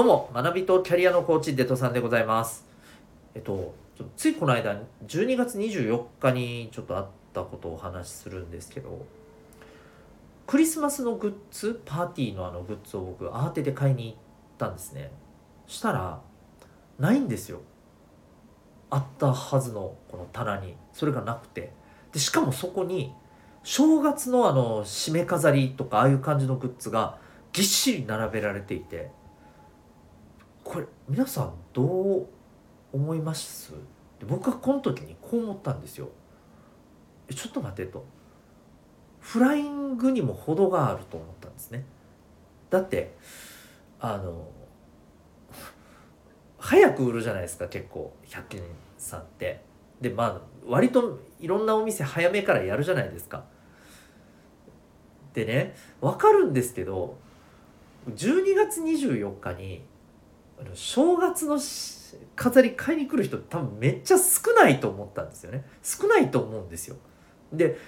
どうも、学びとキャリアのコーチ、デトさんでございます。えっと、ついこの間、12月24日にちょっとあったことをお話しするんですけど、クリスマスのグッズ、パーティーのあのグッズを僕、慌てて買いに行ったんですね。したら、ないんですよ。あったはずのこの棚に。それがなくて。で、しかもそこに、正月のあの、締め飾りとか、ああいう感じのグッズが、ぎっしり並べられていて、これ皆さんどう思います？で僕はこの時にこう思ったんですよ。ちょっと待ってと。フライングにも程があると思ったんですね。だってあの早く売るじゃないですか結構100均さんって。でまあ割といろんなお店早めからやるじゃないですか。でね分かるんですけど12月24日に正月の飾り買いに来る人多分めっちゃ少ないと思ったんですよね。少ないと思うんですよ。で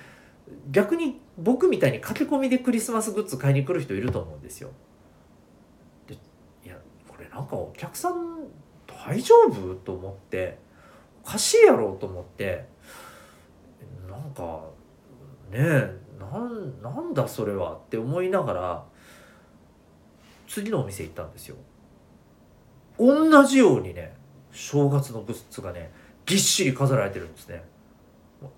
逆に僕みたいに駆け込みでクリスマスグッズ買いに来る人いると思うんですよ。でいやこれなんかお客さん大丈夫と思っておかしいやろうと思ってなんかねえななんだそれはって思いながら次のお店行ったんですよ。同じようにね正月のグッズがねぎっしり飾られてるんですね。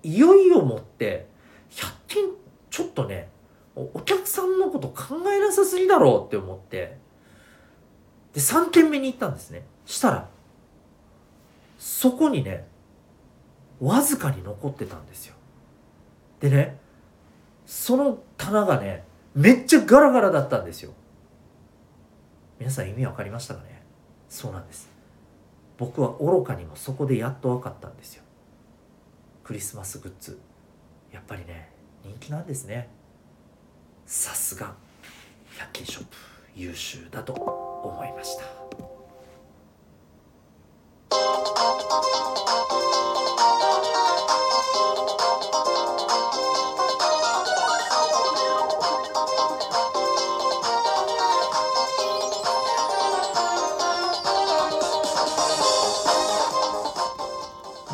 いよいよもって100均ちょっとねお客さんのこと考えなさすぎだろうって思ってで3軒目に行ったんですね。したらそこにねわずかに残ってたんですよ。でねその棚がねめっちゃガラガラだったんですよ。皆さん意味わかりましたかね？そうなんです。僕は愚かにもそこでやっと分かったんですよ。クリスマスグッズ。やっぱりね人気なんですね。さすが100均ショップ優秀だと思いました。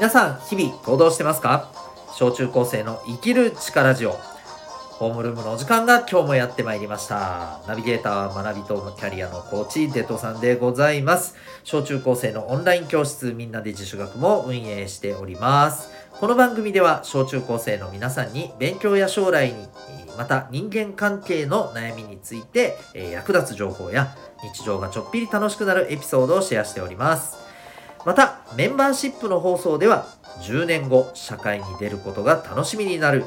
皆さん日々行動してますか？小中高生の生きる力ジオ。ホームルームのお時間が今日もやってまいりました。ナビゲーター学びとキャリアのコーチデトさんでございます。小中高生のオンライン教室みんなで自主学も運営しております。この番組では小中高生の皆さんに勉強や将来にまた人間関係の悩みについてえ役立つ情報や日常がちょっぴり楽しくなるエピソードをシェアしております。またメンバーシップの放送では10年後社会に出ることが楽しみになる。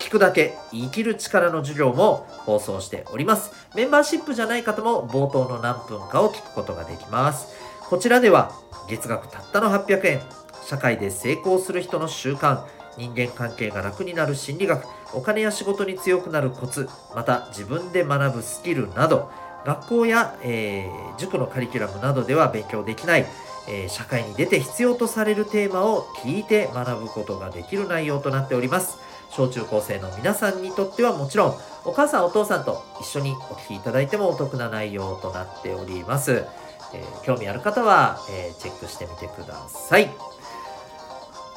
聞くだけ生きる力の授業も放送しております。メンバーシップじゃない方も冒頭の何分かを聞くことができます。こちらでは月額たったの800円。社会で成功する人の習慣。人間関係が楽になる心理学。お金や仕事に強くなるコツ。また自分で学ぶスキルなど。学校や、えー塾のカリキュラムなどでは勉強できない。えー社会に出て必要とされるテーマを聞いて学ぶことができる内容となっております。小中高生の皆さんにとってはもちろんお母さんお父さんと一緒にお聞きいただいてもお得な内容となっております、えー興味ある方は、えーチェックしてみてください。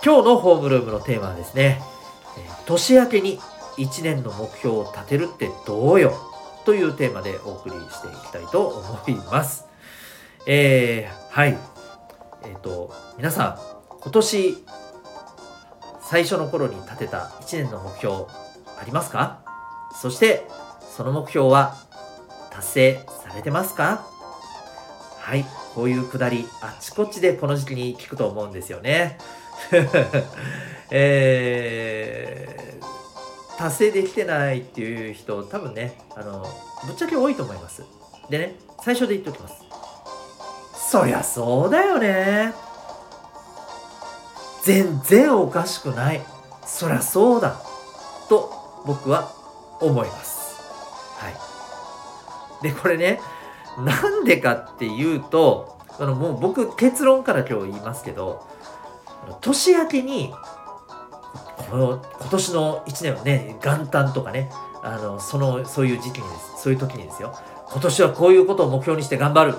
今日のホームルームのテーマはですね、え年明けに1年の目標を立てるってどうよというテーマでお送りしていきたいと思います。えー、はい。えっ、と皆さん今年最初の頃に立てた1年の目標ありますか？そしてその目標は達成されてますか？はいこういうくだりあっちこっちでこの時期に聞くと思うんですよね。えー、達成できてないっていう人多分ねあのぶっちゃけ多いと思います。でね最初で言っておきます。そりゃそうだよね。全然おかしくない。そりゃそうだ。と僕は思います。はい。でこれねなんでかっていうとあのもう僕結論から今日言いますけど年明けにこの今年の1年はね元旦とかねあのそのそういう時期にです。そういう時にですよ。今年はこういうことを目標にして頑張る。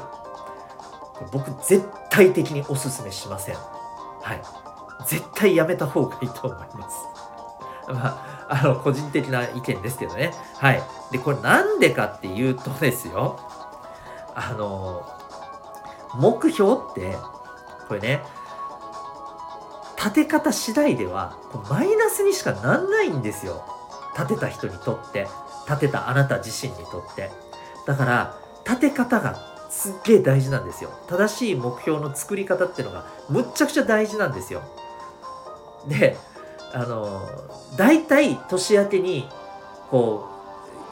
僕絶対的におすすめしません。はい。絶対やめた方がいいと思います。まああの個人的な意見ですけどね。はい。でこれなんでかっていうとですよ。あの目標ってこれね立て方次第ではマイナスにしかなんないんですよ。立てた人にとって。立てたあなた自身にとって。だから立て方がすっげえ大事なんですよ。正しい目標の作り方っていうのがむっちゃくちゃ大事なんですよ。であの大体年明けにこ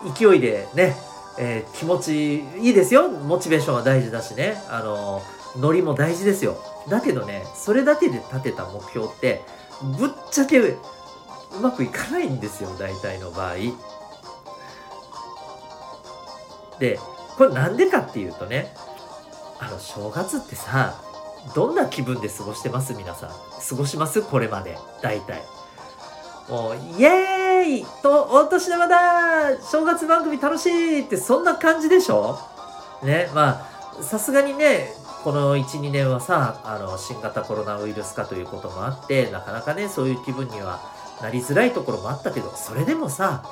う勢いでね、えー、気持ちいいですよ。モチベーションは大事だしね。あのノリも大事ですよ。だけどねそれだけで立てた目標ってぶっちゃけうまくいかないんですよ。大体の場合。でこれなんでかっていうとねあの正月ってさどんな気分で過ごしてます？皆さん。過ごします？これまで。大体。もうイエーイ！とお年玉だ！正月番組楽しい！ってそんな感じでしょ？ねまあさすがにねこの12年はさあの新型コロナウイルス化ということもあってなかなかねそういう気分にはなりづらいところもあったけどそれでもさ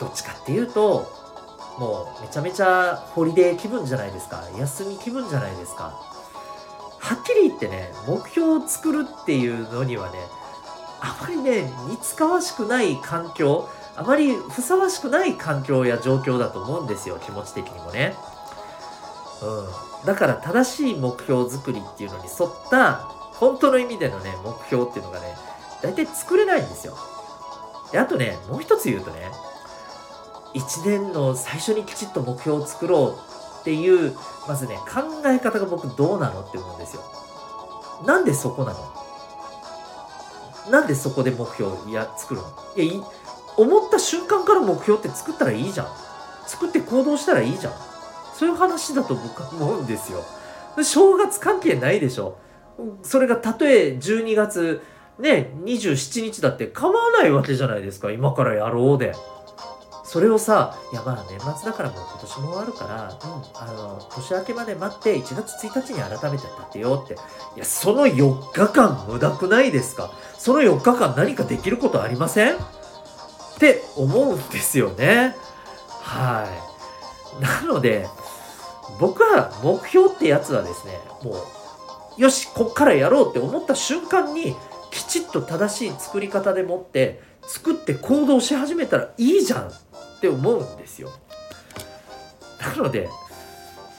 どっちかっていうともうめちゃめちゃホリデー気分じゃないですか休み気分じゃないですかはっきり言ってね目標を作るっていうのにはねあまりね似つかわしくない環境あまりふさわしくない環境や状況だと思うんですよ気持ち的にもね。うん、だから正しい目標作りっていうのに沿った本当の意味でのね目標っていうのがね大体作れないんですよ。であとねもう一つ言うとね1年の最初にきちっと目標を作ろうっていうまずね考え方が僕どうなのって思うんですよ。なんでそこなの？なんでそこで目標をや作るの？いや思った瞬間から目標って作ったらいいじゃん。作って行動したらいいじゃん。そういう話だと僕は思うんですよ。正月関係ないでしょ。それがたとえ12月ね27日だって構わないわけじゃないですか。今からやろうで。それをさいやまあ年末だからもう今年も終わるから、うん、あの年明けまで待って1月1日に改めて立てようって。いやその4日間無駄くないですか？その4日間何かできることありません？って思うんですよね。はい。なので僕は目標ってやつはですねもうよしこっからやろうって思った瞬間にきちっと正しい作り方でもって作って行動し始めたらいいじゃんって思うんですよ。なので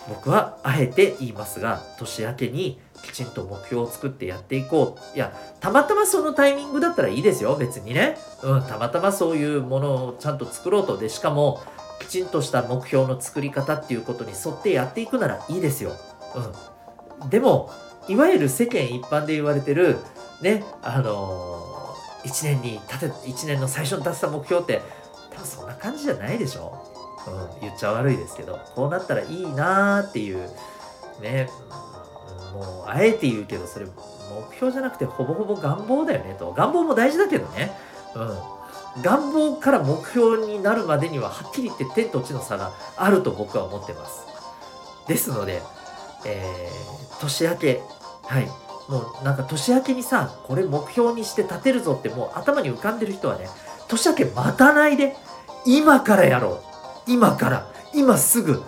僕はあえて言いますが年明けにきちんと目標を作ってやっていこう。いやたまたまそのタイミングだったらいいですよ。別にね。うんたまたまそういうものをちゃんと作ろうと。でしかもきちんとした目標の作り方っていうことに沿ってやっていくならいいですよ。うん。でもいわゆる世間一般で言われてるねあのー、1年に立て1年の最初に立てた目標って多分そんな感じじゃないでしょ、うん、言っちゃ悪いですけどこうなったらいいなーっていうねもうあえて言うけどそれ目標じゃなくてほぼほぼ願望だよねと。願望も大事だけどね。うん。願望から目標になるまでにははっきり言って天と地の差があると僕は思ってます。ですので、えー、年明けはい。もうなんか年明けにさこれ目標にして立てるぞってもう頭に浮かんでる人はね年明け待たないで今からやろう。今から。今すぐ。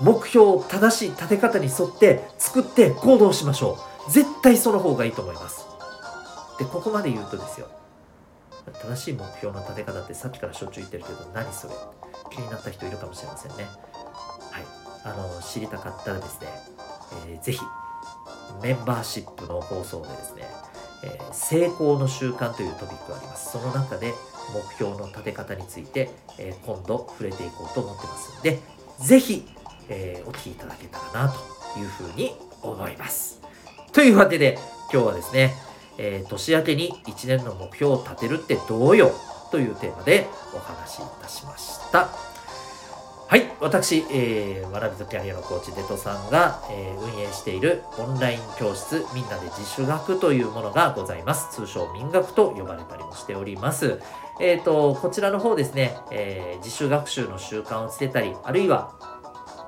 目標を正しい立て方に沿って作って行動しましょう。絶対その方がいいと思います。でここまで言うとですよ。正しい目標の立て方ってさっきからしょっちゅう言ってるけど何それ。気になった人いるかもしれませんね。はい。あの知りたかったらですね、えー、ぜひメンバーシップの放送でですね、えー、成功の習慣というトピックがあります。その中で目標の立て方について、えー、今度触れていこうと思ってますんで是非、えー、お聴きいただけたらなというふうに思います。というわけで今日はですね、えー、年明けに1年の目標を立てるってどうよというテーマでお話しいたしました。はい、私、えー、学びとキャリアのコーチデトさんが、えー、運営しているオンライン教室みんなで自主学というものがございます。通称民学と呼ばれたりもしております。えっ、ー、と、こちらの方ですね、えー、自主学習の習慣をつけたり、あるいは、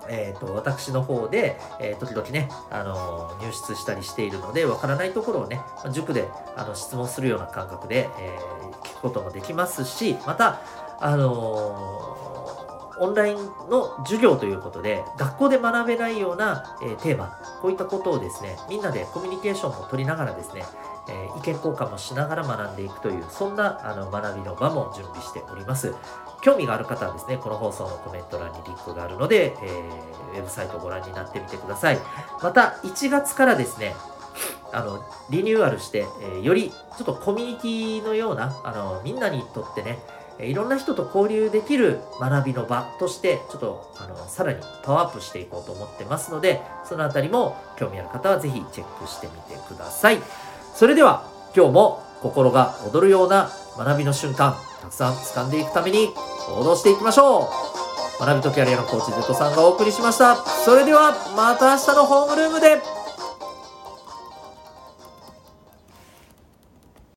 えーと、私の方で、えー、時々ね、あのー、入室したりしているので、わからないところをね、塾であの質問するような感覚で、えー、聞くこともできますし、また、あのオンラインの授業ということで、学校で学べないような、え、テーマ、こういったことをですね、みんなでコミュニケーションも取りながらですね、えー、意見交換もしながら学んでいくという、そんなあの学びの場も準備しております。興味がある方はですね、この放送のコメント欄にリンクがあるので、えー、ウェブサイトをご覧になってみてください。また、1月からですね、あの、リニューアルして、えー、よりちょっとコミュニティのような、あの、みんなにとってね、いろんな人と交流できる学びの場として、ちょっと、あの、さらにパワーアップしていこうと思ってますので、そのあたりも興味ある方はぜひチェックしてみてください。それでは、今日も心が躍るような学びの瞬間、たくさん掴んでいくために行動していきましょう学びとキャリアのコーチ Z さんがお送りしました。それでは、また明日のホームルームで